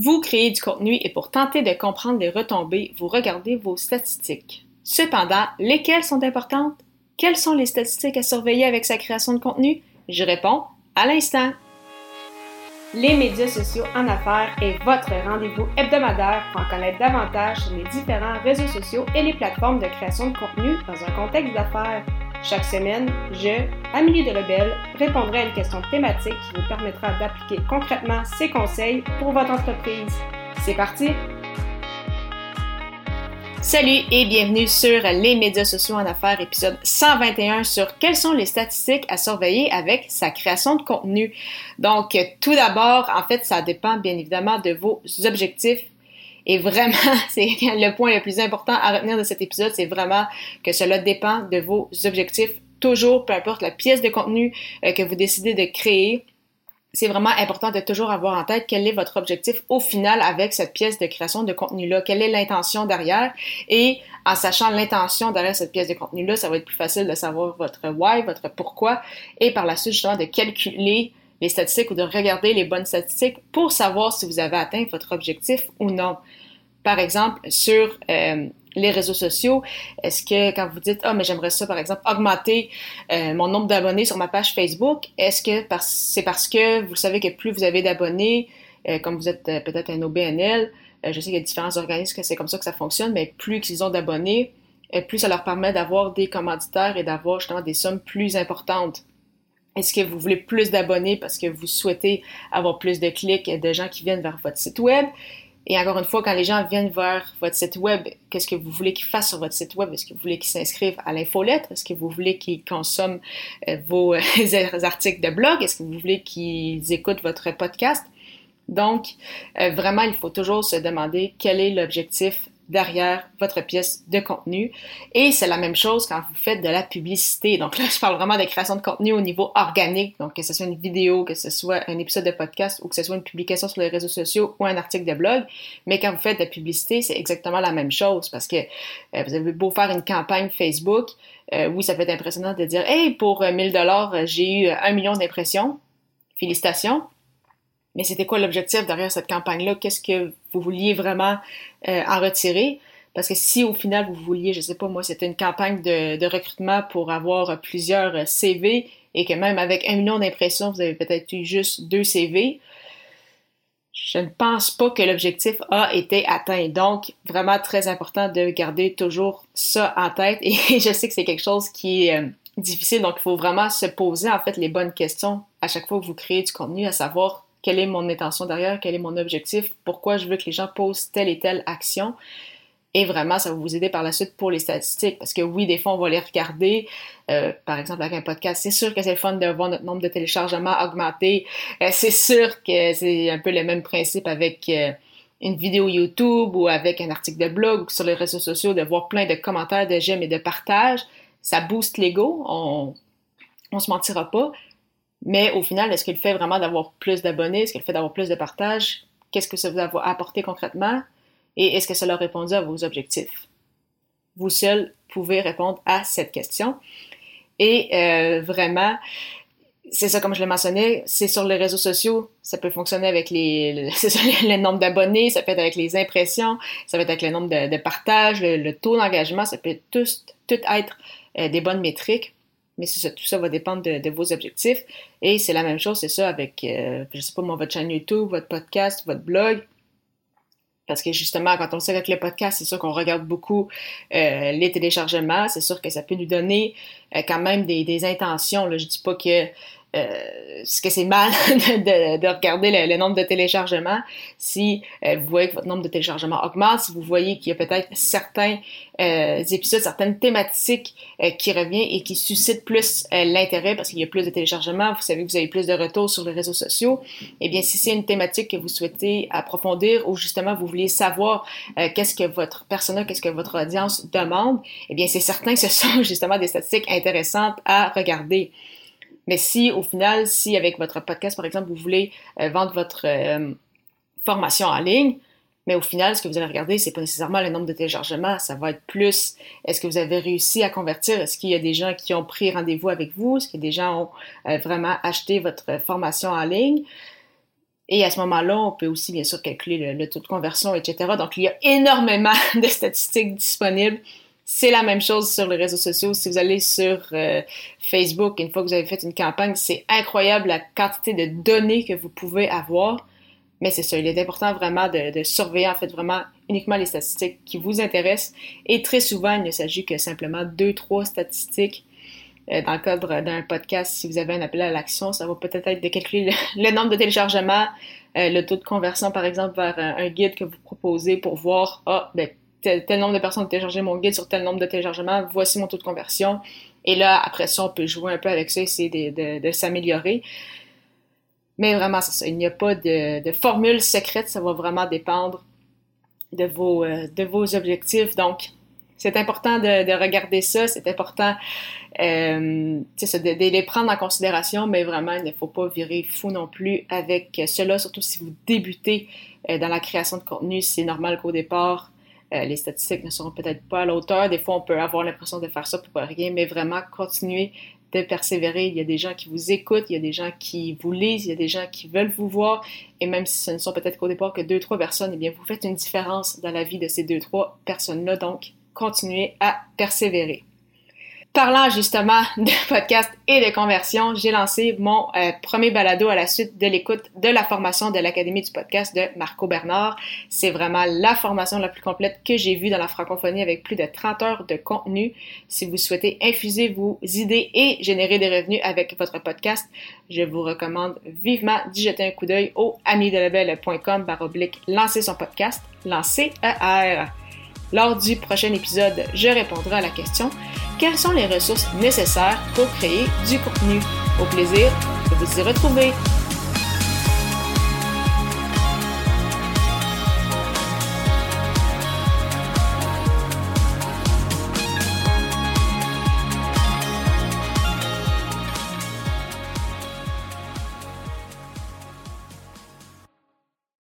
Vous créez du contenu et pour tenter de comprendre les retombées, vous regardez vos statistiques. Cependant, lesquelles sont importantes? Quelles sont les statistiques à surveiller avec sa création de contenu? Je réponds à l'instant. Les médias sociaux en affaires est votre rendez-vous hebdomadaire pour en connaître davantage sur les différents réseaux sociaux et les plateformes de création de contenu dans un contexte d'affaires. Chaque semaine, je, Amélie Delebel, répondrai à une question thématique qui vous permettra d'appliquer concrètement ces conseils pour votre entreprise. C'est parti! Salut et bienvenue sur les médias sociaux en affaires, épisode 121 sur quelles sont les statistiques à surveiller avec sa création de contenu. Donc, tout d'abord, en fait, ça dépend bien évidemment de vos objectifs et vraiment, c'est le point le plus important à retenir de cet épisode, c'est vraiment que cela dépend de vos objectifs. Toujours, peu importe la pièce de contenu euh, que vous décidez de créer, c'est vraiment important de toujours avoir en tête quel est votre objectif au final avec cette pièce de création de contenu-là, quelle est l'intention derrière? Et en sachant l'intention derrière cette pièce de contenu-là, ça va être plus facile de savoir votre why, votre pourquoi, et par la suite justement de calculer les statistiques ou de regarder les bonnes statistiques pour savoir si vous avez atteint votre objectif ou non. Par exemple, sur euh, les réseaux sociaux, est-ce que quand vous dites ah mais j'aimerais ça par exemple augmenter euh, mon nombre d'abonnés sur ma page Facebook, est-ce que c'est parce que vous savez que plus vous avez d'abonnés, euh, comme vous êtes peut-être un OBNL, je sais qu'il y a différents organismes que c'est comme ça que ça fonctionne, mais plus qu'ils ont d'abonnés, plus ça leur permet d'avoir des commanditaires et d'avoir justement des sommes plus importantes. Est-ce que vous voulez plus d'abonnés parce que vous souhaitez avoir plus de clics de gens qui viennent vers votre site web? Et encore une fois, quand les gens viennent vers votre site web, qu'est-ce que vous voulez qu'ils fassent sur votre site web? Est-ce que vous voulez qu'ils s'inscrivent à l'infolettre? Est-ce que vous voulez qu'ils consomment euh, vos articles de blog? Est-ce que vous voulez qu'ils écoutent votre podcast? Donc, euh, vraiment, il faut toujours se demander quel est l'objectif derrière votre pièce de contenu. Et c'est la même chose quand vous faites de la publicité. Donc là, je parle vraiment de création de contenu au niveau organique. Donc que ce soit une vidéo, que ce soit un épisode de podcast ou que ce soit une publication sur les réseaux sociaux ou un article de blog. Mais quand vous faites de la publicité, c'est exactement la même chose parce que euh, vous avez beau faire une campagne Facebook. Euh, oui, ça peut être impressionnant de dire, hey, pour 1000 dollars, j'ai eu un million d'impressions. Félicitations. Mais c'était quoi l'objectif derrière cette campagne-là? Qu'est-ce que vous vouliez vraiment euh, en retirer? Parce que si au final vous vouliez, je sais pas moi, c'était une campagne de, recrutement pour avoir plusieurs euh, CV et que même avec un million d'impressions, vous avez peut-être eu juste deux CV, je ne pense pas que l'objectif a été atteint. Donc, vraiment très important de garder toujours ça en tête. Et je sais que c'est quelque chose qui est euh, difficile. Donc, il faut vraiment se poser en fait les bonnes questions à chaque fois que vous créez du contenu, à savoir quelle est mon intention derrière, quel est mon objectif, pourquoi je veux que les gens posent telle et telle action. Et vraiment, ça va vous aider par la suite pour les statistiques. Parce que oui, des fois, on va les regarder. Euh, par exemple, avec un podcast, c'est sûr que c'est le fun de voir notre nombre de téléchargements augmenter. Euh, c'est sûr que c'est un peu le même principe avec euh, une vidéo YouTube ou avec un article de blog ou sur les réseaux sociaux, de voir plein de commentaires, de j'aime et de partages. Ça booste l'ego. On, on se mentira pas. Mais au final, est-ce que le fait vraiment d'avoir plus d'abonnés, est-ce que le fait d'avoir plus de partages, qu'est-ce que ça vous a apporté concrètement? Et est-ce que ça a répondu à vos objectifs? Vous seul pouvez répondre à cette question. Et euh, vraiment, c'est ça comme je l'ai mentionné, c'est sur les réseaux sociaux, ça peut fonctionner avec les, le, nombre d'abonnés, ça peut être avec les impressions, ça peut être avec le nombre de, partages, le, taux d'engagement, ça peut tout, tout être euh, des bonnes métriques mais tout ça va dépendre de, vos objectifs. Et c'est la même chose, c'est ça avec, euh, je sais pas moi, votre chaîne YouTube, votre podcast, votre blog. Parce que justement, quand on sait avec le podcast, c'est sûr qu'on regarde beaucoup euh, les téléchargements. C'est sûr que ça peut nous donner euh, quand même des, des intentions. Là. Je dis pas que ce que c'est mal de, regarder le, nombre de téléchargements. Si euh, vous voyez que votre nombre de téléchargements augmente, si vous voyez qu'il y a peut-être certains euh, épisodes, certaines thématiques qui reviennent et qui suscitent plus l'intérêt parce qu'il y a plus de téléchargements, vous savez que vous avez plus de retours sur les réseaux sociaux, eh bien si c'est une thématique que vous souhaitez approfondir ou justement vous voulez savoir qu'est-ce que votre persona, qu'est-ce que votre audience demande, eh bien c'est certain que ce sont justement des statistiques intéressantes à regarder. Mais si, au final, si avec votre podcast, par exemple, vous voulez euh, vendre votre euh, formation en ligne, mais au final, ce que vous allez regarder, c'est pas nécessairement le nombre de téléchargements, ça va être plus est-ce que vous avez réussi à convertir, est-ce qu'il y a des gens qui ont pris rendez-vous avec vous, est-ce que des gens ont euh, vraiment acheté votre formation en ligne? Et à ce moment-là, on peut aussi bien sûr calculer le, taux de conversion, etc. Donc, il y a énormément de statistiques disponibles. C'est la même chose sur les réseaux sociaux. Si vous allez sur euh, Facebook, une fois que vous avez fait une campagne, c'est incroyable la quantité de données que vous pouvez avoir. Mais c'est ça, il est important vraiment de, surveiller en fait vraiment uniquement les statistiques qui vous intéressent. Et très souvent, il ne s'agit que simplement deux, trois statistiques euh, dans le cadre d'un podcast, si vous avez un appel à l'action, ça va peut-être être de calculer le, nombre de téléchargements, euh, le taux de conversion, par exemple, vers un, guide que vous proposez pour voir, ah, ben, tel, nombre de personnes ont téléchargé mon guide sur tel nombre de téléchargements, voici mon taux de conversion. Et là, après ça, on peut jouer un peu avec ça, essayer de, de, s'améliorer. Mais vraiment. Il n'y a pas de, de, formule secrète. Ça va vraiment dépendre de vos, euh, de objectifs. Donc, c'est important de, regarder ça, c'est important euh, de, les prendre en considération, mais vraiment, il ne faut pas virer fou non plus avec cela, surtout si vous débutez euh, dans la création de contenu. C'est normal qu'au départ, euh, les statistiques ne seront peut-être pas à la hauteur. Des fois, on peut avoir l'impression de faire ça pour rien, mais vraiment continuer de persévérer. Il y a des gens qui vous écoutent, il y a des gens qui vous lisent, il y a des gens qui veulent vous voir. Et même si ce ne sont peut-être qu'au départ que deux, trois personnes, eh bien, vous faites une différence dans la vie de ces deux, trois personnes-là. Donc, continuer à persévérer. Parlant justement de podcast et de conversion, j'ai lancé mon euh, premier balado à la suite de l'écoute de la formation de l'Académie du podcast de Marco Bernard. C'est vraiment la formation la plus complète que j'ai vue dans la francophonie avec plus de 30 heures de contenu. Si vous souhaitez infuser vos idées et générer des revenus avec votre podcast, je vous recommande vivement d'y jeter un coup d'œil au amidelabel.com baroblique lancer son podcast, lancer ER. Lors du prochain épisode, je répondrai à la question quelles sont les ressources nécessaires pour créer du contenu? Au plaisir de vous y retrouver.